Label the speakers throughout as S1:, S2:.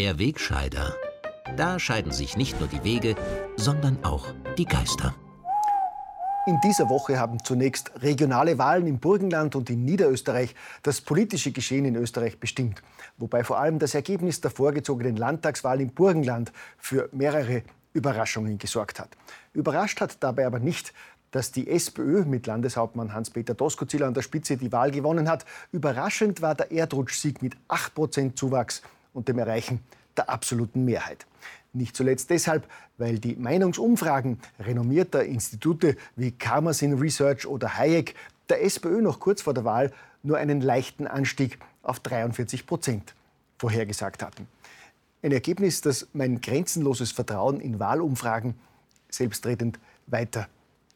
S1: Der Wegscheider. Da scheiden sich nicht nur die Wege, sondern auch die Geister.
S2: In dieser Woche haben zunächst regionale Wahlen im Burgenland und in Niederösterreich das politische Geschehen in Österreich bestimmt. Wobei vor allem das Ergebnis der vorgezogenen Landtagswahl im Burgenland für mehrere Überraschungen gesorgt hat. Überrascht hat dabei aber nicht, dass die SPÖ mit Landeshauptmann Hans-Peter Doskozil an der Spitze die Wahl gewonnen hat. Überraschend war der Erdrutschsieg mit 8% Zuwachs und dem Erreichen der absoluten Mehrheit. Nicht zuletzt deshalb, weil die Meinungsumfragen renommierter Institute wie Karmasin Research oder Hayek der SPÖ noch kurz vor der Wahl nur einen leichten Anstieg auf 43 Prozent vorhergesagt hatten. Ein Ergebnis, das mein grenzenloses Vertrauen in Wahlumfragen selbstredend weiter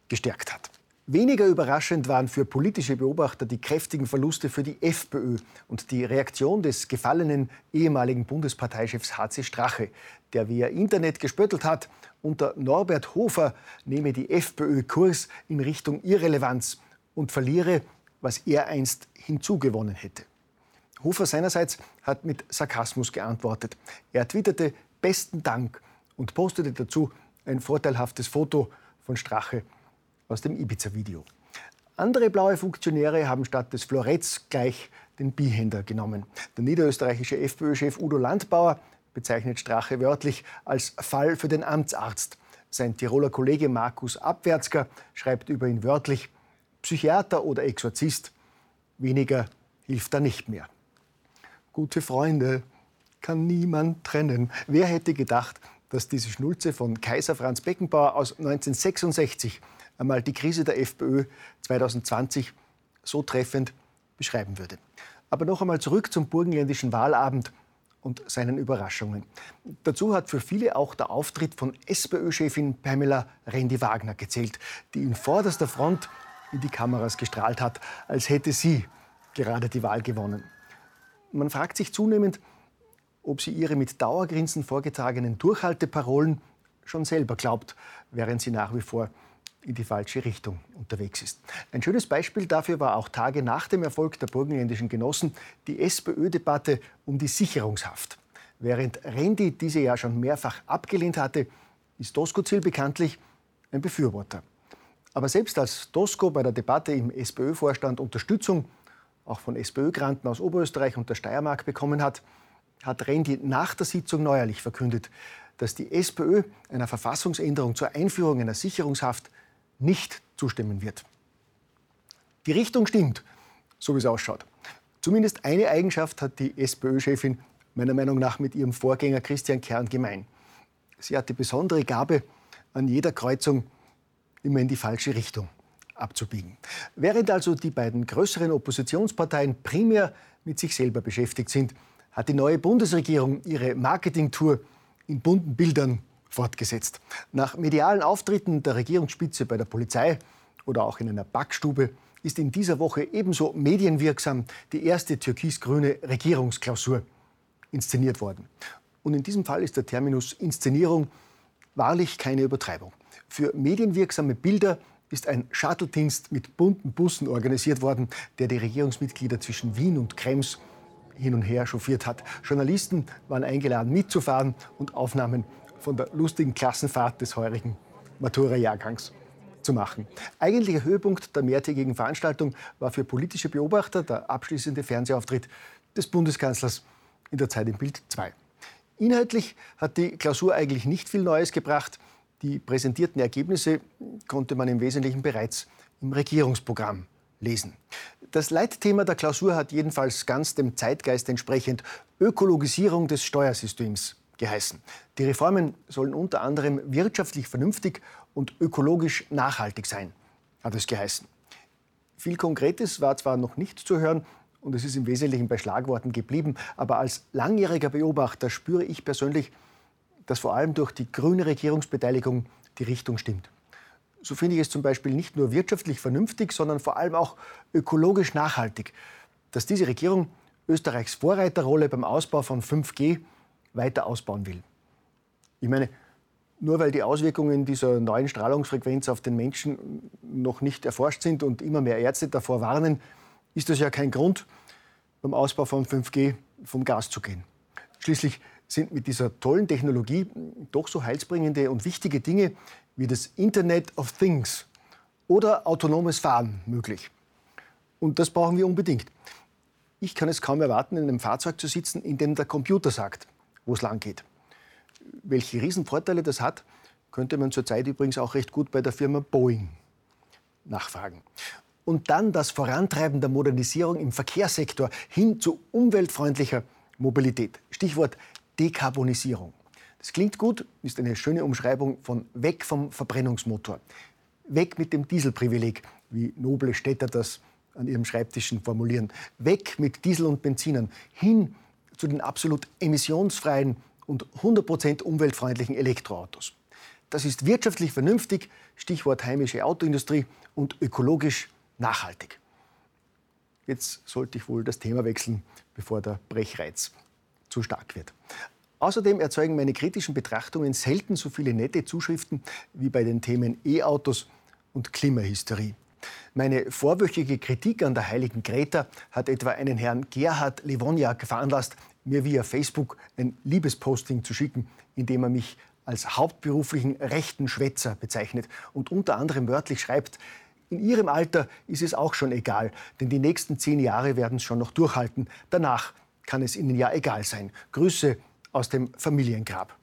S2: gestärkt hat. Weniger überraschend waren für politische Beobachter die kräftigen Verluste für die FPÖ und die Reaktion des gefallenen ehemaligen Bundesparteichefs HC Strache, der via Internet gespöttelt hat, unter Norbert Hofer nehme die FPÖ Kurs in Richtung Irrelevanz und verliere, was er einst hinzugewonnen hätte. Hofer seinerseits hat mit Sarkasmus geantwortet. Er twitterte besten Dank und postete dazu ein vorteilhaftes Foto von Strache aus dem Ibiza-Video. Andere blaue Funktionäre haben statt des Floretts gleich den Bihänder genommen. Der niederösterreichische FPÖ-Chef Udo Landbauer bezeichnet Strache wörtlich als Fall für den Amtsarzt. Sein Tiroler Kollege Markus Abwärtsker schreibt über ihn wörtlich Psychiater oder Exorzist. Weniger hilft da nicht mehr. Gute Freunde kann niemand trennen. Wer hätte gedacht, dass diese Schnulze von Kaiser Franz Beckenbauer aus 1966 einmal die Krise der FPÖ 2020 so treffend beschreiben würde. Aber noch einmal zurück zum burgenländischen Wahlabend und seinen Überraschungen. Dazu hat für viele auch der Auftritt von SPÖ-Chefin Pamela Rendi-Wagner gezählt, die in vorderster Front in die Kameras gestrahlt hat, als hätte sie gerade die Wahl gewonnen. Man fragt sich zunehmend, ob sie ihre mit Dauergrinsen vorgetragenen Durchhalteparolen schon selber glaubt, während sie nach wie vor in die falsche Richtung unterwegs ist. Ein schönes Beispiel dafür war auch Tage nach dem Erfolg der burgenländischen Genossen die SPÖ-Debatte um die Sicherungshaft. Während Rendi diese ja schon mehrfach abgelehnt hatte, ist Doskozil bekanntlich ein Befürworter. Aber selbst als Dosko bei der Debatte im SPÖ-Vorstand Unterstützung auch von SPÖ-Granten aus Oberösterreich und der Steiermark bekommen hat, hat Rendi nach der Sitzung neuerlich verkündet, dass die SPÖ einer Verfassungsänderung zur Einführung einer Sicherungshaft nicht zustimmen wird. Die Richtung stimmt, so wie es ausschaut. Zumindest eine Eigenschaft hat die SPÖ-Chefin meiner Meinung nach mit ihrem Vorgänger Christian Kern gemein. Sie hat die besondere Gabe, an jeder Kreuzung immer in die falsche Richtung abzubiegen. Während also die beiden größeren Oppositionsparteien primär mit sich selber beschäftigt sind, hat die neue Bundesregierung ihre Marketingtour in bunten Bildern fortgesetzt. Nach medialen Auftritten der Regierungsspitze bei der Polizei oder auch in einer Backstube ist in dieser Woche ebenso medienwirksam die erste türkis-grüne Regierungsklausur inszeniert worden. Und in diesem Fall ist der Terminus Inszenierung wahrlich keine Übertreibung. Für medienwirksame Bilder ist ein Shuttle-Dienst mit bunten Bussen organisiert worden, der die Regierungsmitglieder zwischen Wien und Krems hin und her chauffiert hat. Journalisten waren eingeladen mitzufahren und Aufnahmen von der lustigen Klassenfahrt des heurigen Matura-Jahrgangs zu machen. Eigentlicher Höhepunkt der mehrtägigen Veranstaltung war für politische Beobachter der abschließende Fernsehauftritt des Bundeskanzlers in der Zeit im Bild 2. Inhaltlich hat die Klausur eigentlich nicht viel Neues gebracht. Die präsentierten Ergebnisse konnte man im Wesentlichen bereits im Regierungsprogramm lesen. Das Leitthema der Klausur hat jedenfalls ganz dem Zeitgeist entsprechend Ökologisierung des Steuersystems geheißen. Die Reformen sollen unter anderem wirtschaftlich vernünftig und ökologisch nachhaltig sein, hat es geheißen. Viel Konkretes war zwar noch nicht zu hören und es ist im Wesentlichen bei Schlagworten geblieben, aber als langjähriger Beobachter spüre ich persönlich, dass vor allem durch die grüne Regierungsbeteiligung die Richtung stimmt. So finde ich es zum Beispiel nicht nur wirtschaftlich vernünftig, sondern vor allem auch ökologisch nachhaltig, dass diese Regierung Österreichs Vorreiterrolle beim Ausbau von 5G weiter ausbauen will. Ich meine, nur weil die Auswirkungen dieser neuen Strahlungsfrequenz auf den Menschen noch nicht erforscht sind und immer mehr Ärzte davor warnen, ist das ja kein Grund, beim Ausbau von 5G vom Gas zu gehen. Schließlich sind mit dieser tollen Technologie doch so heilsbringende und wichtige Dinge wie das Internet of Things oder autonomes Fahren möglich. Und das brauchen wir unbedingt. Ich kann es kaum erwarten, in einem Fahrzeug zu sitzen, in dem der Computer sagt, wo es lang geht. Welche Riesenvorteile das hat, könnte man zurzeit übrigens auch recht gut bei der Firma Boeing nachfragen. Und dann das Vorantreiben der Modernisierung im Verkehrssektor hin zu umweltfreundlicher Mobilität. Stichwort Dekarbonisierung. Das klingt gut, ist eine schöne Umschreibung von weg vom Verbrennungsmotor. Weg mit dem Dieselprivileg, wie noble Städter das an ihrem Schreibtischen formulieren. Weg mit Diesel und Benzinern, hin zu den absolut emissionsfreien und 100% umweltfreundlichen Elektroautos. Das ist wirtschaftlich vernünftig, Stichwort heimische Autoindustrie, und ökologisch nachhaltig. Jetzt sollte ich wohl das Thema wechseln, bevor der Brechreiz zu stark wird. Außerdem erzeugen meine kritischen Betrachtungen selten so viele nette Zuschriften wie bei den Themen E-Autos und Klimahysterie. Meine vorwöchige Kritik an der heiligen Greta hat etwa einen Herrn Gerhard Lewoniak veranlasst, mir via Facebook ein Liebesposting zu schicken, in dem er mich als hauptberuflichen rechten Schwätzer bezeichnet und unter anderem wörtlich schreibt, in Ihrem Alter ist es auch schon egal, denn die nächsten zehn Jahre werden es schon noch durchhalten. Danach kann es Ihnen ja egal sein. Grüße aus dem Familiengrab.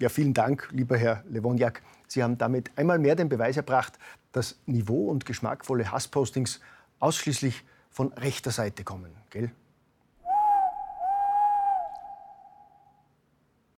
S2: Ja, vielen Dank, lieber Herr Lewoniak. Sie haben damit einmal mehr den Beweis erbracht, dass Niveau- und geschmackvolle Hasspostings ausschließlich von rechter Seite kommen. Gell?